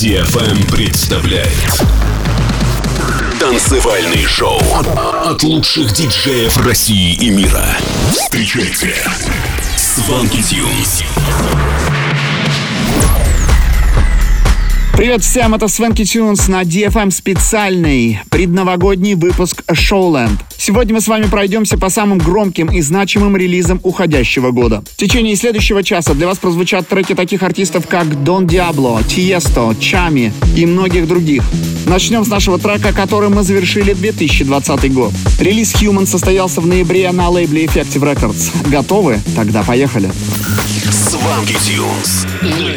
DFM представляет Танцевальный шоу от лучших диджеев России и мира. Встречайте Сванки Тюнс. Привет всем, это Свенки Тюнс на DFM специальный предновогодний выпуск Showland. Сегодня мы с вами пройдемся по самым громким и значимым релизам уходящего года. В течение следующего часа для вас прозвучат треки таких артистов, как Дон Диабло, Тиесто, Чами и многих других. Начнем с нашего трека, который мы завершили 2020 год. Релиз Human состоялся в ноябре на лейбле Effective Records. Готовы? Тогда поехали. Сванки Тюнс на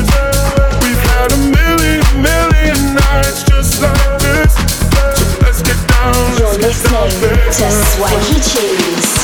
Let's get down to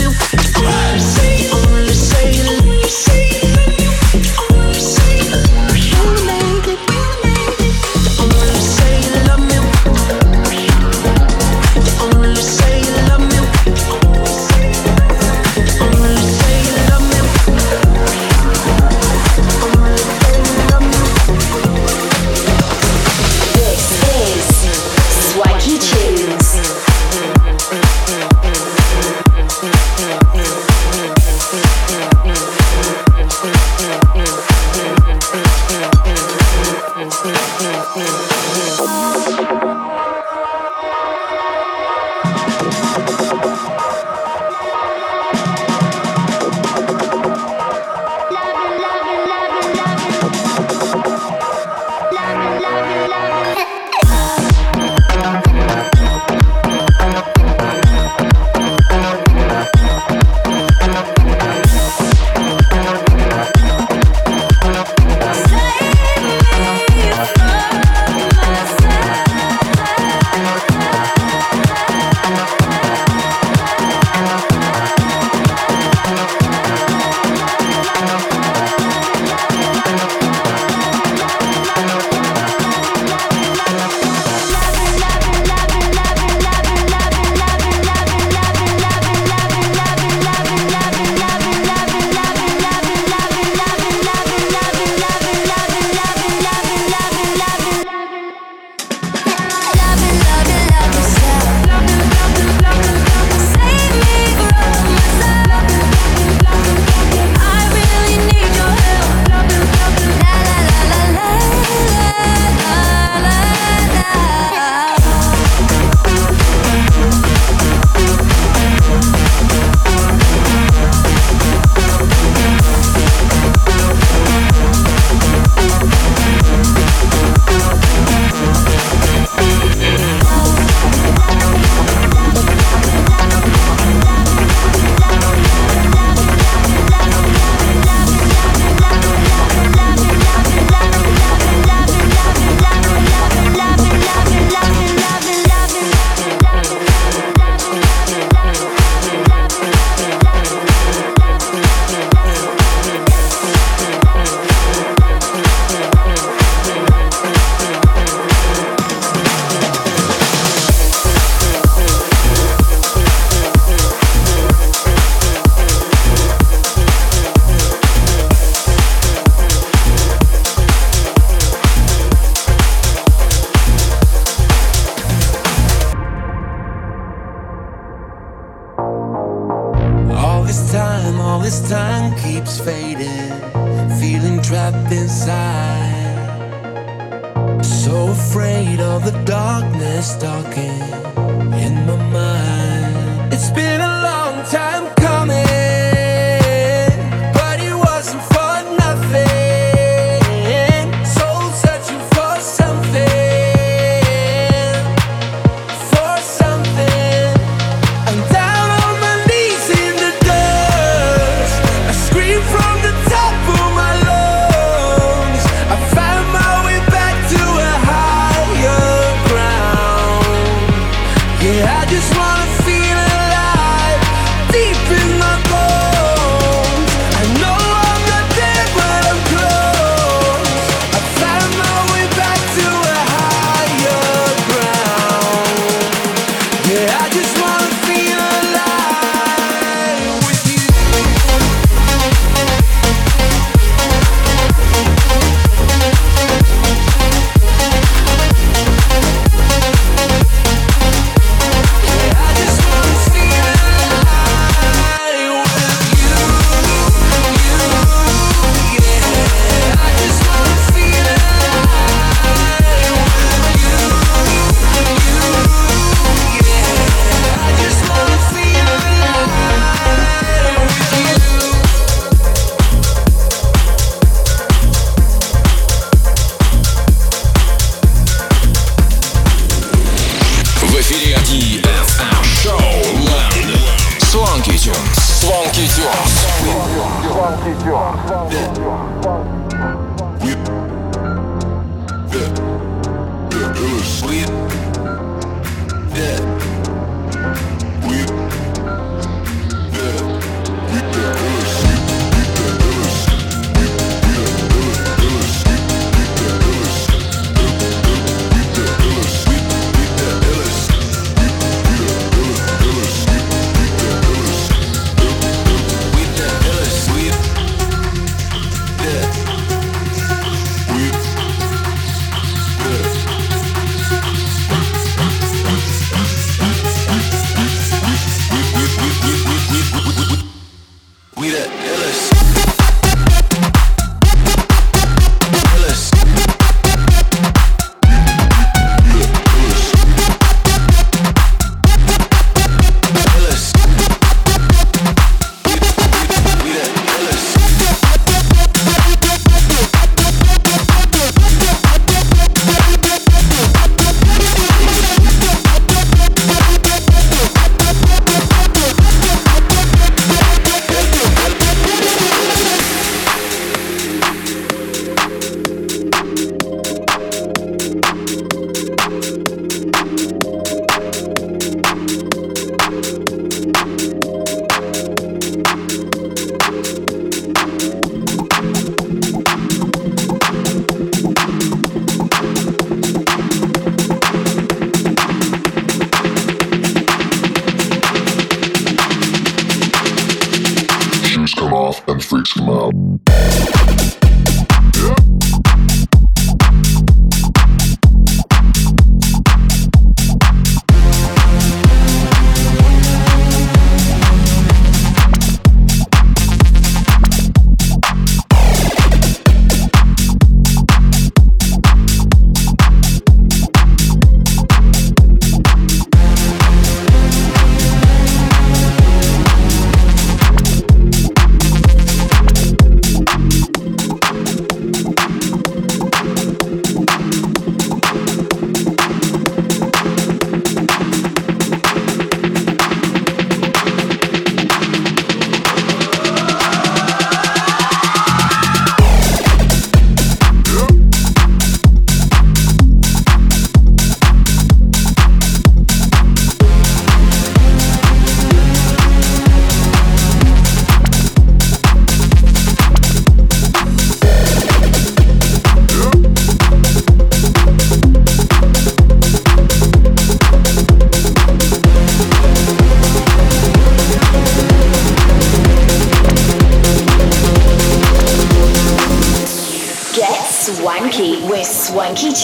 Yeah,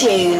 Swanky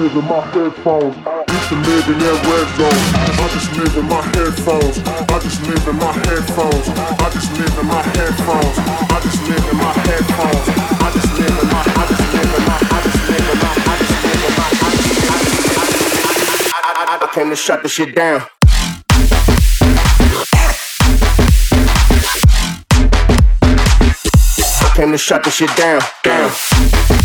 Live in my headphones. Used to live in that red zone. I just live in my headphones. I just live in my headphones. I just live in my headphones. I just live in my headphones. I just live in my. I just live in my. I just live in my. I just live in my. I just. I, I, I, I came to shut the shit down. I came to shut the shit down, down.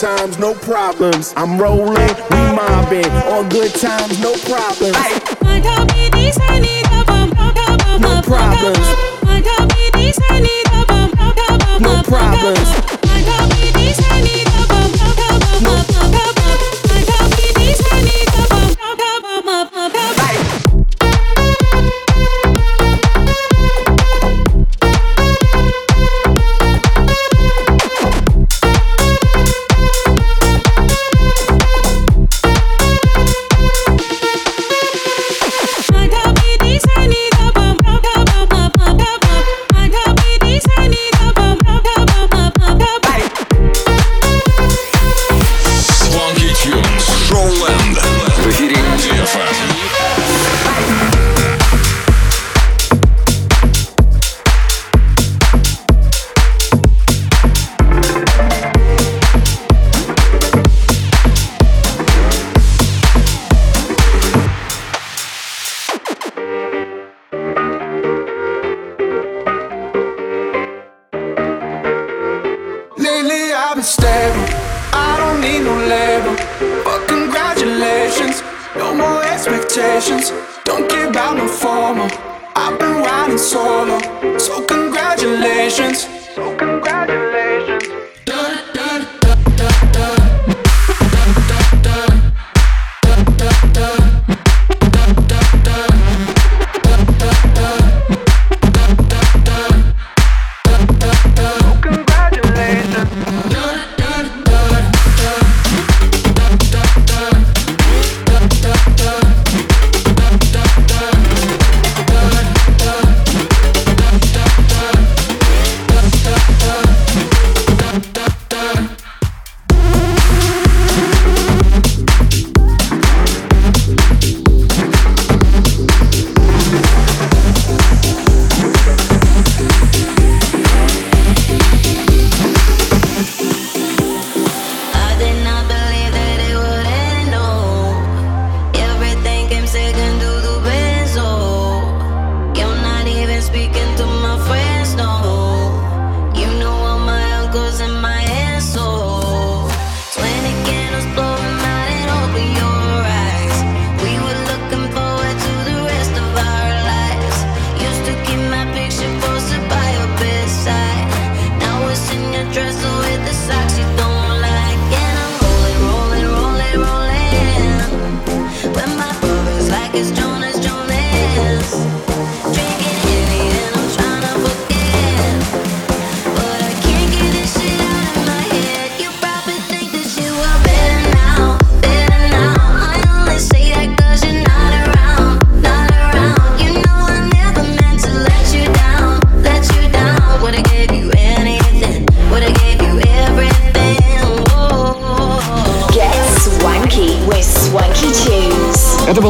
Times, no problems. I'm rolling, we mobbing, all good times, no problems. No problems. No problems. I've been stable. I don't need no label. But congratulations, no more expectations. Don't care about no formal. I've been riding solo. So congratulations. So congratulations.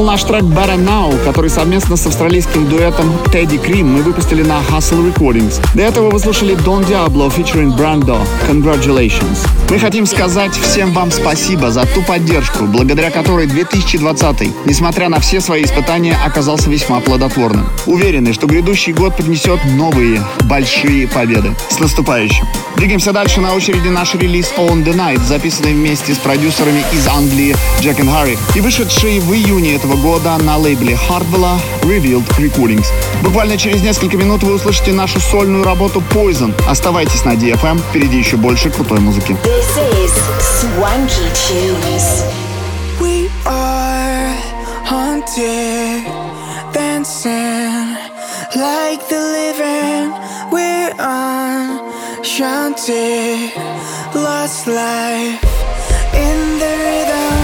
Наш трек Better Now, который совместно с австралийским дуэтом Teddy Cream мы выпустили на Hustle Recordings. До этого вы слушали Don Diablo featuring Brando. Congratulations. Мы хотим сказать всем вам спасибо за ту поддержку, благодаря которой 2020, несмотря на все свои испытания, оказался весьма плодотворным. Уверены, что грядущий год принесет новые большие победы. С наступающим! Двигаемся дальше. На очереди наш релиз On The Night, записанный вместе с продюсерами из Англии Джек и Харри и вышедший в июне этого года на лейбле Hardwell Revealed Recordings. Буквально через несколько минут вы услышите нашу сольную работу Poison. Оставайтесь на DFM, впереди еще больше крутой музыки. This is Swanky Tunes. We are haunted, dancing like the living. We're enchanted, lost life in the rhythm,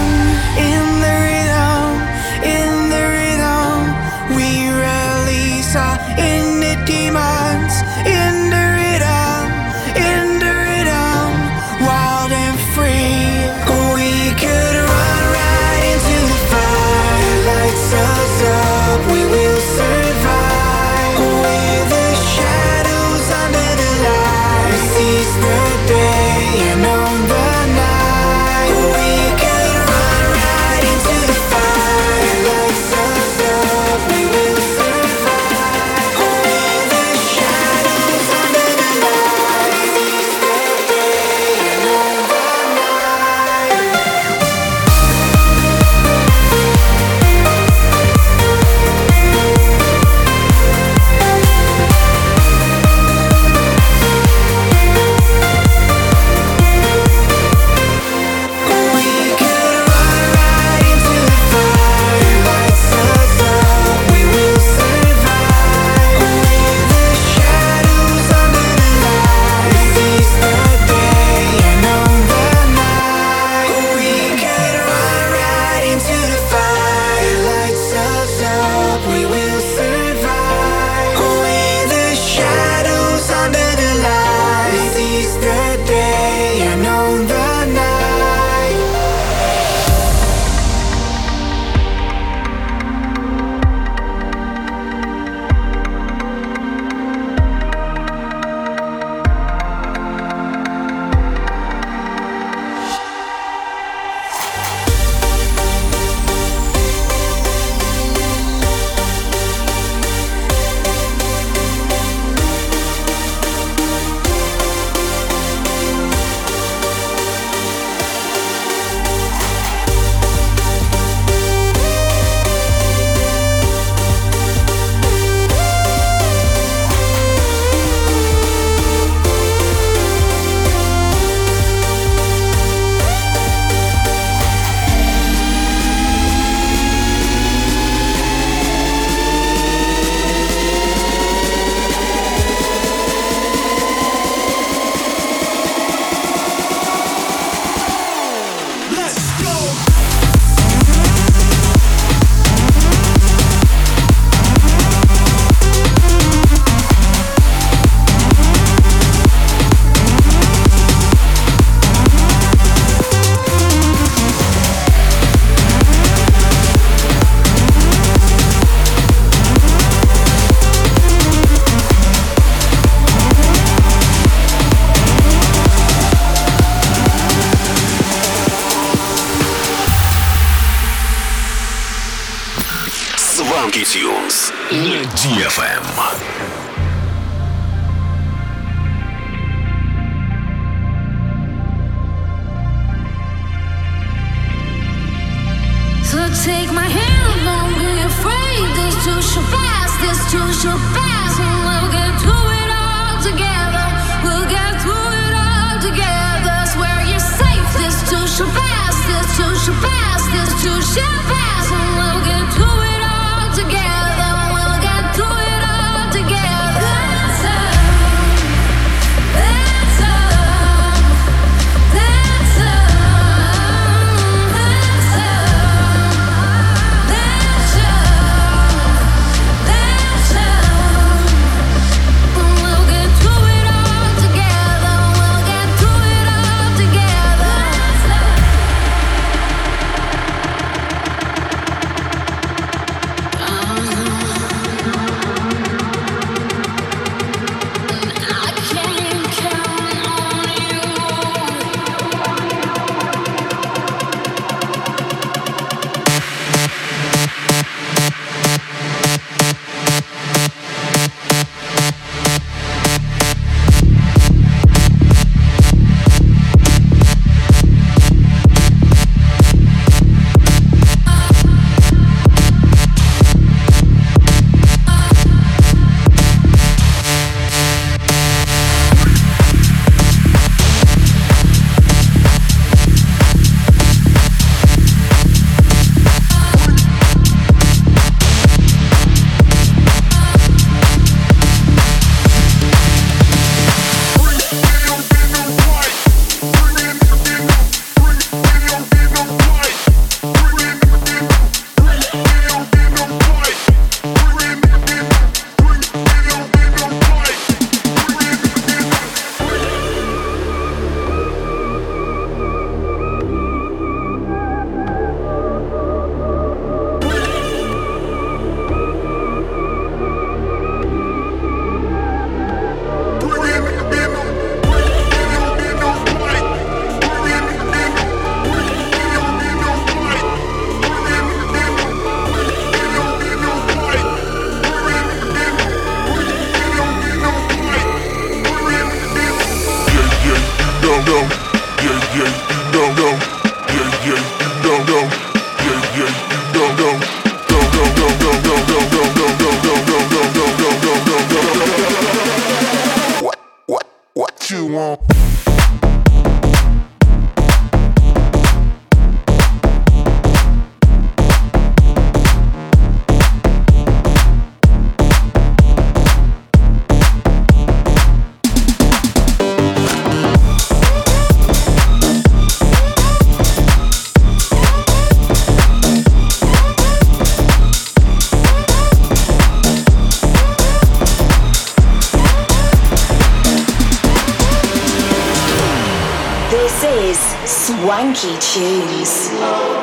funky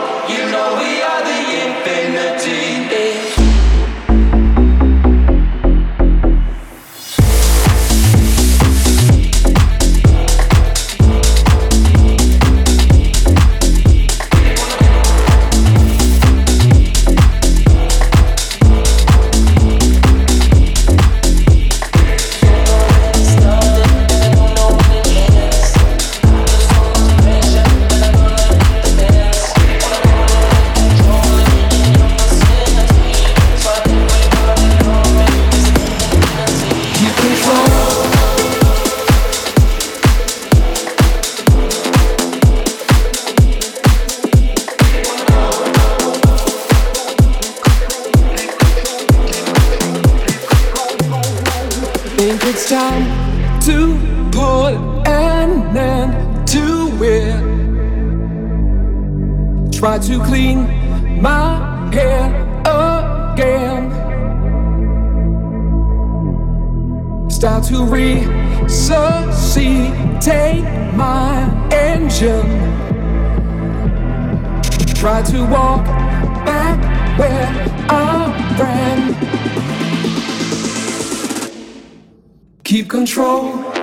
resuscitate my engine. Try to walk back where I ran. Keep control.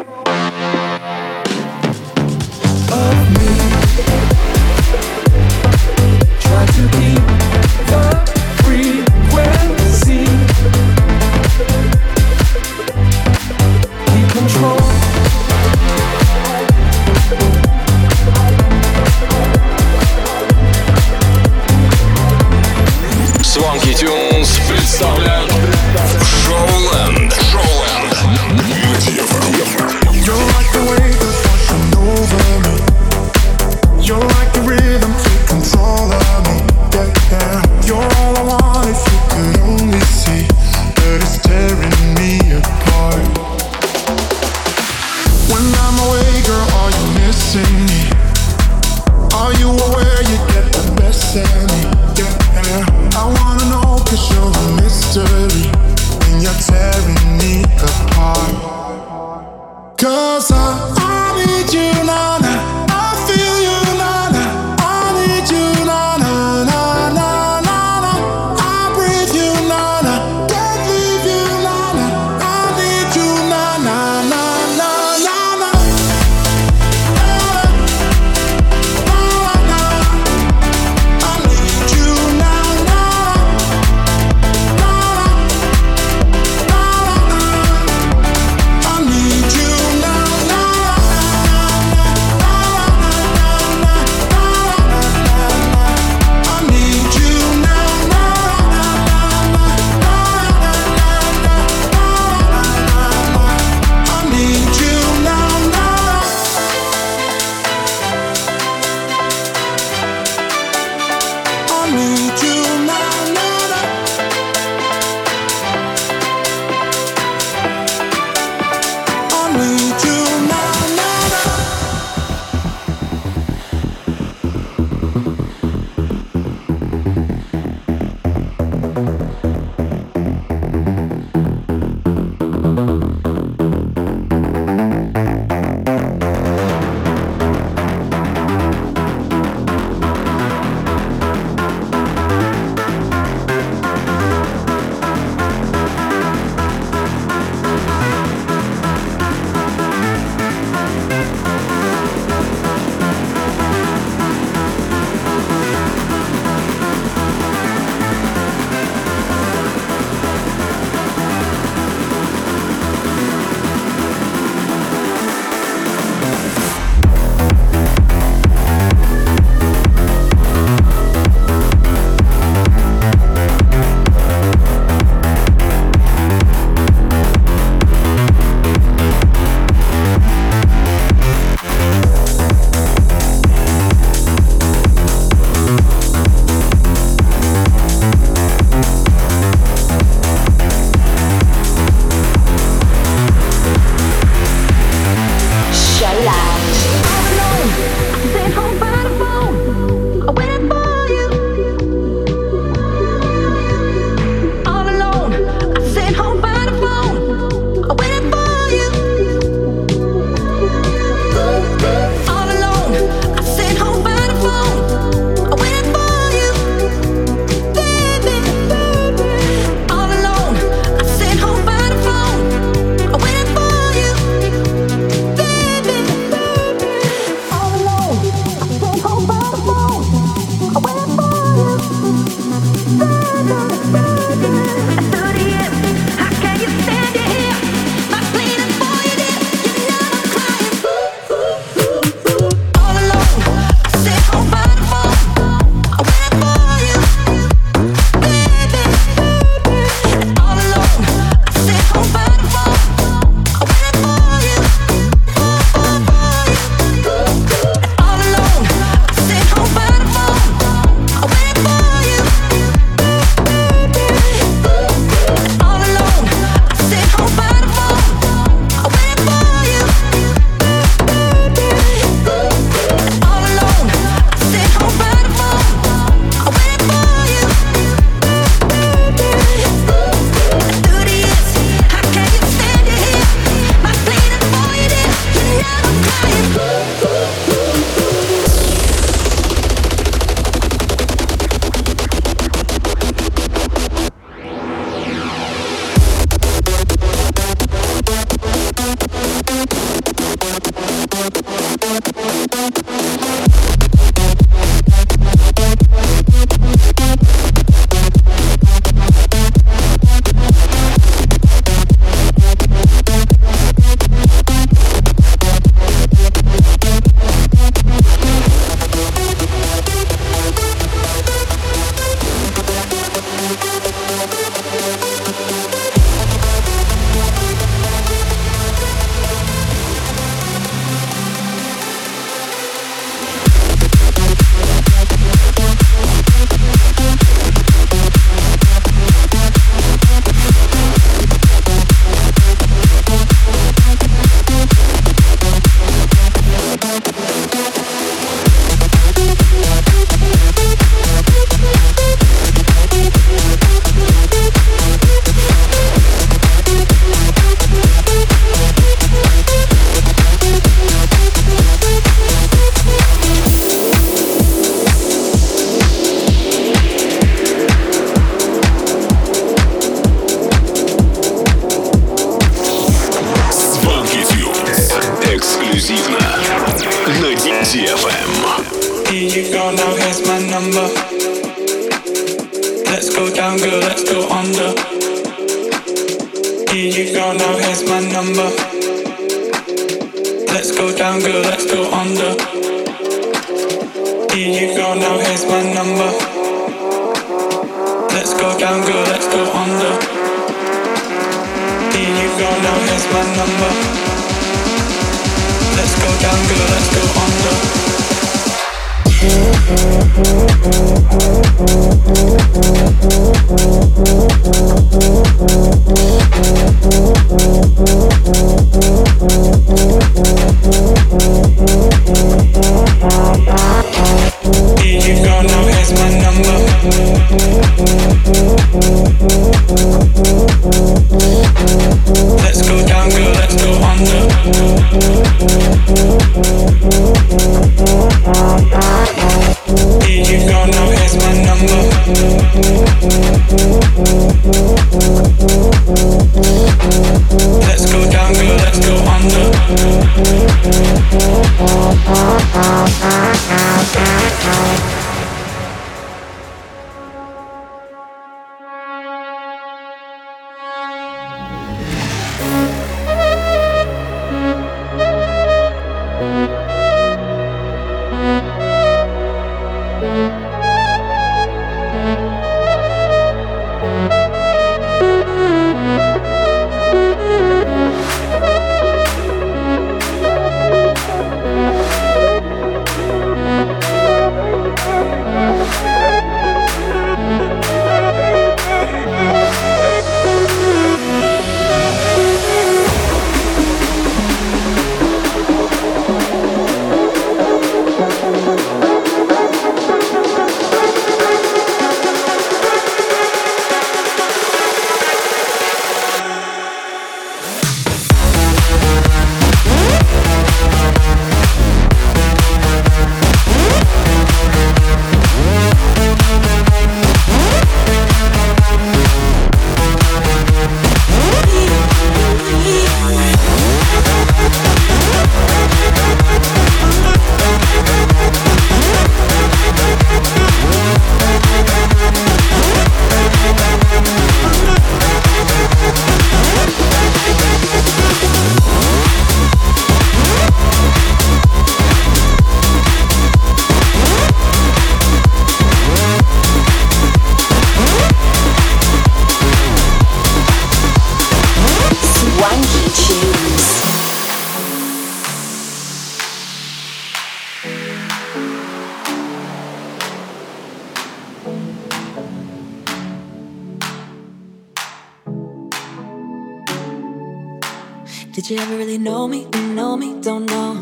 Really know me? Don't know me, don't know.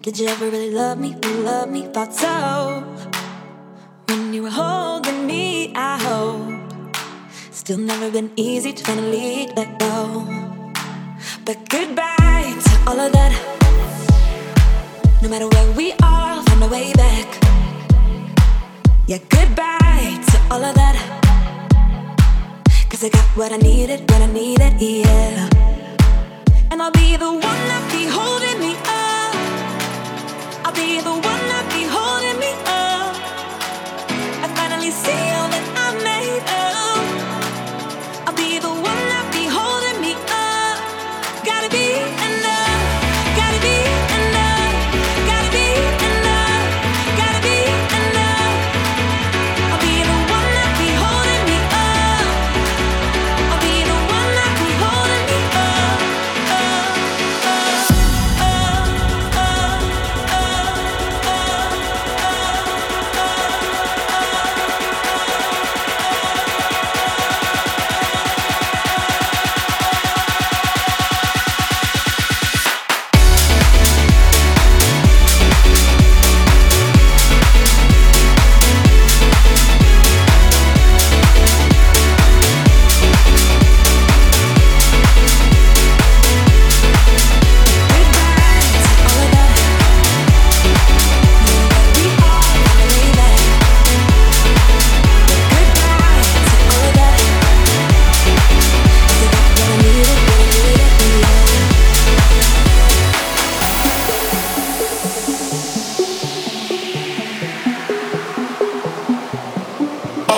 Did you ever really love me? Love me, thought so. When you were holding me, I hope. Still never been easy to finally let go. But goodbye to all of that. No matter where we are, I'll find a way back. Yeah, goodbye to all of that. Cause I got what I needed what I needed, yeah. And I'll be the one that be holding me up. I'll be the one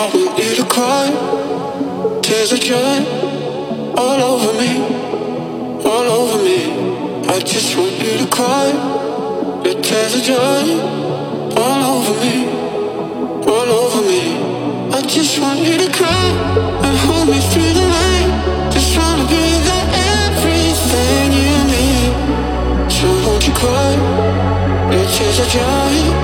I want you to cry. Tears are dry all over me, all over me. I just want you to cry. Your tears are dry all over me, all over me. I just want you to cry and hold me through the night. Just wanna be there, everything you need. So won't you cry? Your tears are dry.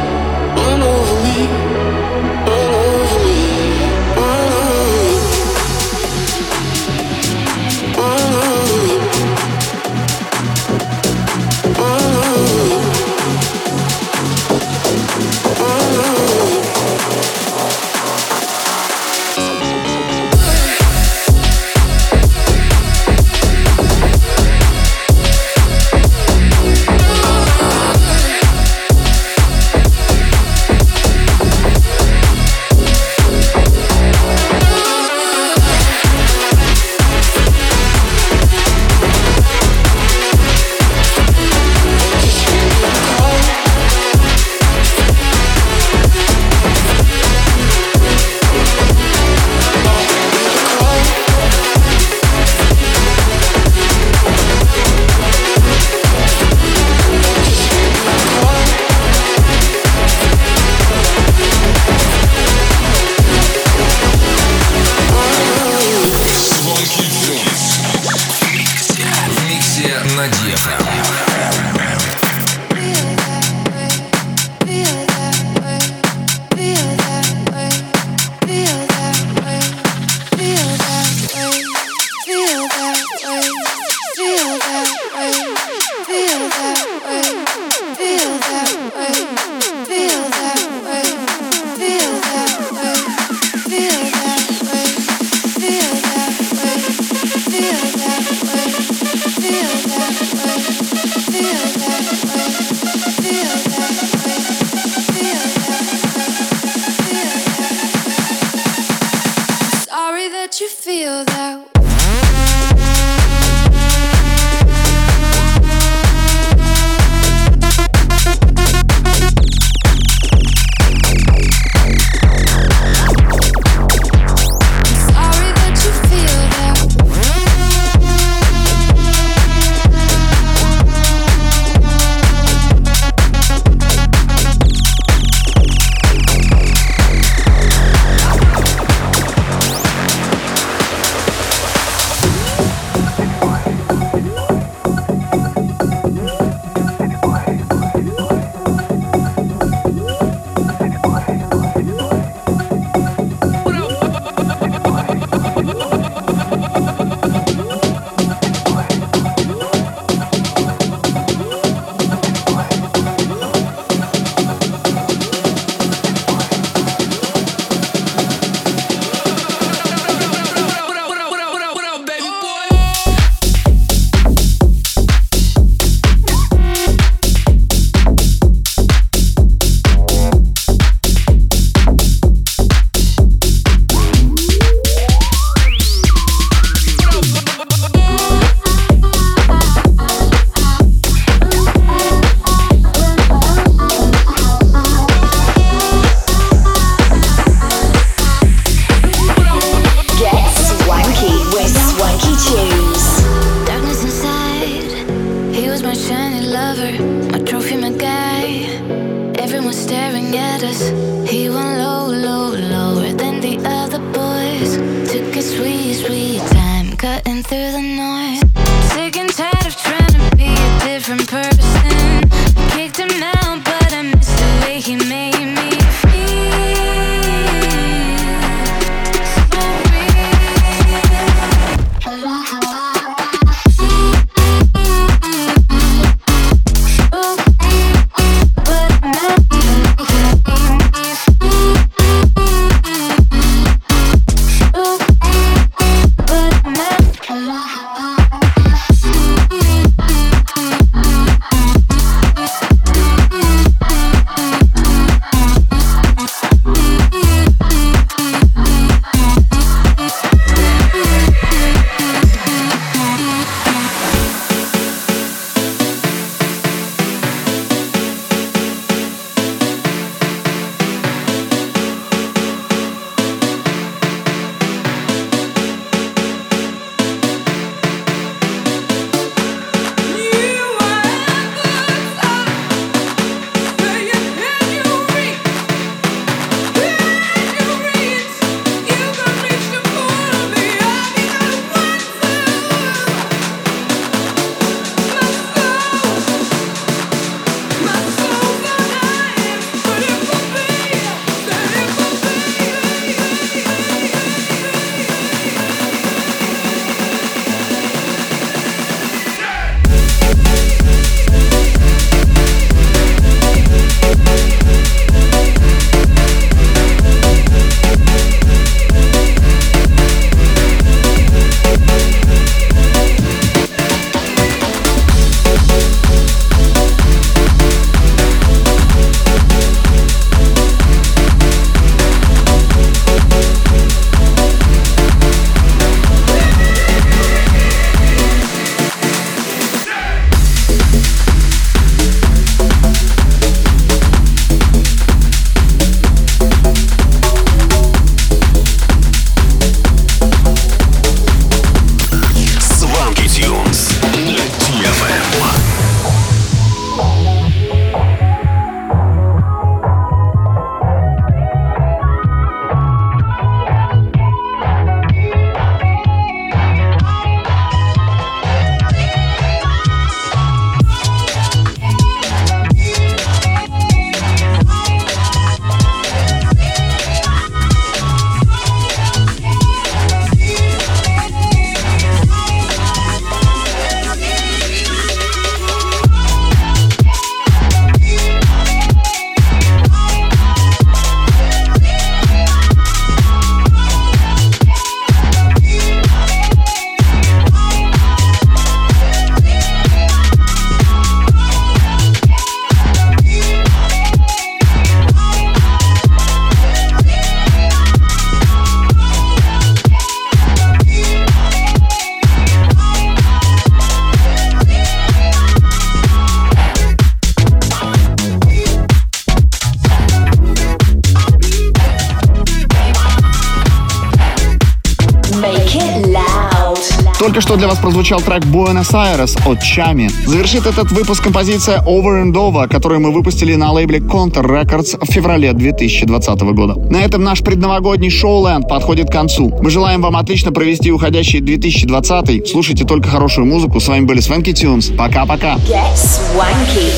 Только что для вас прозвучал трек Buenos Aires от Чами. Завершит этот выпуск композиция Over and Over, которую мы выпустили на лейбле Counter Records в феврале 2020 года. На этом наш предновогодний шоу-ленд подходит к концу. Мы желаем вам отлично провести уходящий 2020. Слушайте только хорошую музыку. С вами были Свенки Тюнс. Пока-пока. Get swanky.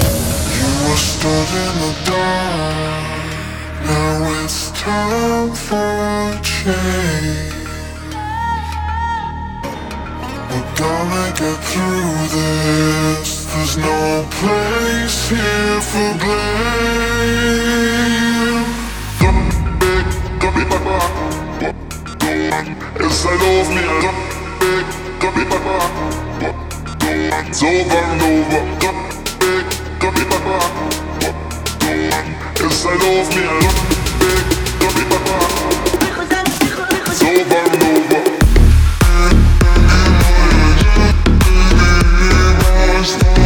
You were. Now it's time for a change. There's no place here for blame. Don't beg, don't papa. I love me. Don't beg, don't papa. Don't beg, don't papa. I love me. Don't beg, don't papa. Over and over. last night